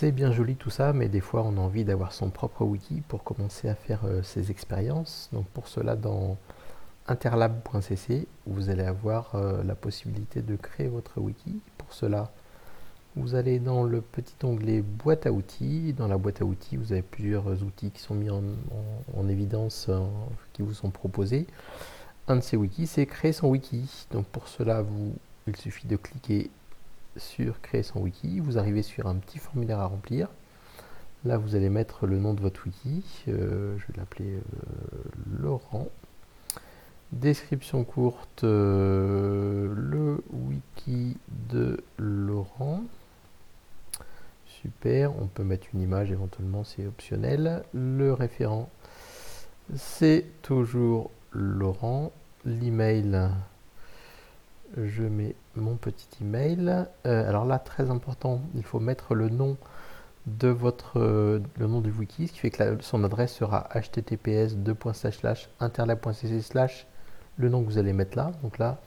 C'est bien joli tout ça, mais des fois on a envie d'avoir son propre wiki pour commencer à faire euh, ses expériences. Donc pour cela, dans interlab.cc, vous allez avoir euh, la possibilité de créer votre wiki. Pour cela, vous allez dans le petit onglet boîte à outils. Dans la boîte à outils, vous avez plusieurs outils qui sont mis en, évidence, euh, qui vous sont proposés. Un de ces wikis, c'est créer son wiki. Donc pour cela, vous, il suffit de cliquer sur créer son wiki. Vous arrivez sur un petit formulaire à remplir. Là, vous allez mettre le nom de votre wiki. Euh, je vais l'appeler euh, Laurent. Description courte, le wiki de Laurent. Super, on peut mettre une image éventuellement, c'est optionnel. Le référent, c'est toujours Laurent. L'email, je mets mon petit email. Euh, alors là, très important, il faut mettre le nom de votre le nom du wiki, ce qui fait que son adresse sera https interlab.cc le nom que vous allez mettre là. Donc là,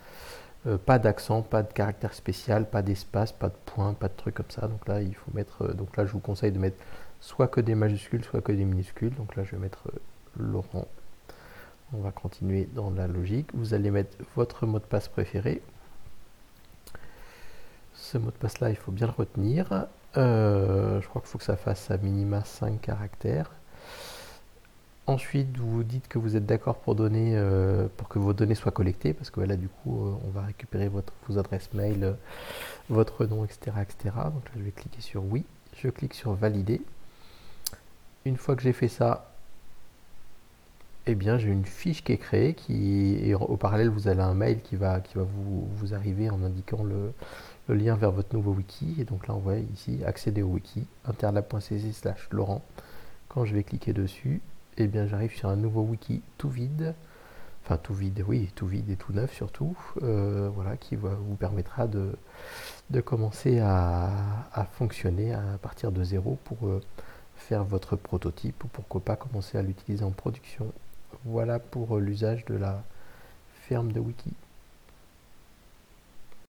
euh, pas d'accent, pas de caractère spécial, pas d'espace, pas de point, pas de truc comme ça. Donc là, il faut mettre. Euh, donc là, je vous conseille de mettre soit que des majuscules, soit que des minuscules. Donc là, je vais mettre Laurent. On va continuer dans la logique. Vous allez mettre votre mot de passe préféré. Ce mot de passe là, il faut bien le retenir. je crois qu'il faut que ça fasse à minima 5 caractères. Ensuite, vous dites que vous êtes d'accord pour donner, euh, pour que vos données soient collectées, parce que là, du coup, euh, on va récupérer votre, vos adresses mail, euh, votre nom, etc., etc. Donc je vais cliquer sur oui. Je clique sur valider. Une fois que j'ai fait ça, eh bien, j'ai une fiche qui est créée, qui et au parallèle, vous avez un mail qui va, qui va vous, arriver en indiquant le, lien vers votre nouveau wiki. Et donc là, on voit ici accéder au wiki, interlab.cc slash Laurent. Quand je vais cliquer dessus, eh bien j'arrive sur un nouveau wiki tout vide, enfin tout vide, oui, tout vide et tout neuf surtout, euh, voilà, qui vous permettra de, de commencer à, fonctionner à partir de zéro pour euh, faire votre prototype ou pourquoi pas commencer à l'utiliser en production. Voilà pour euh, l'usage de la ferme de wiki.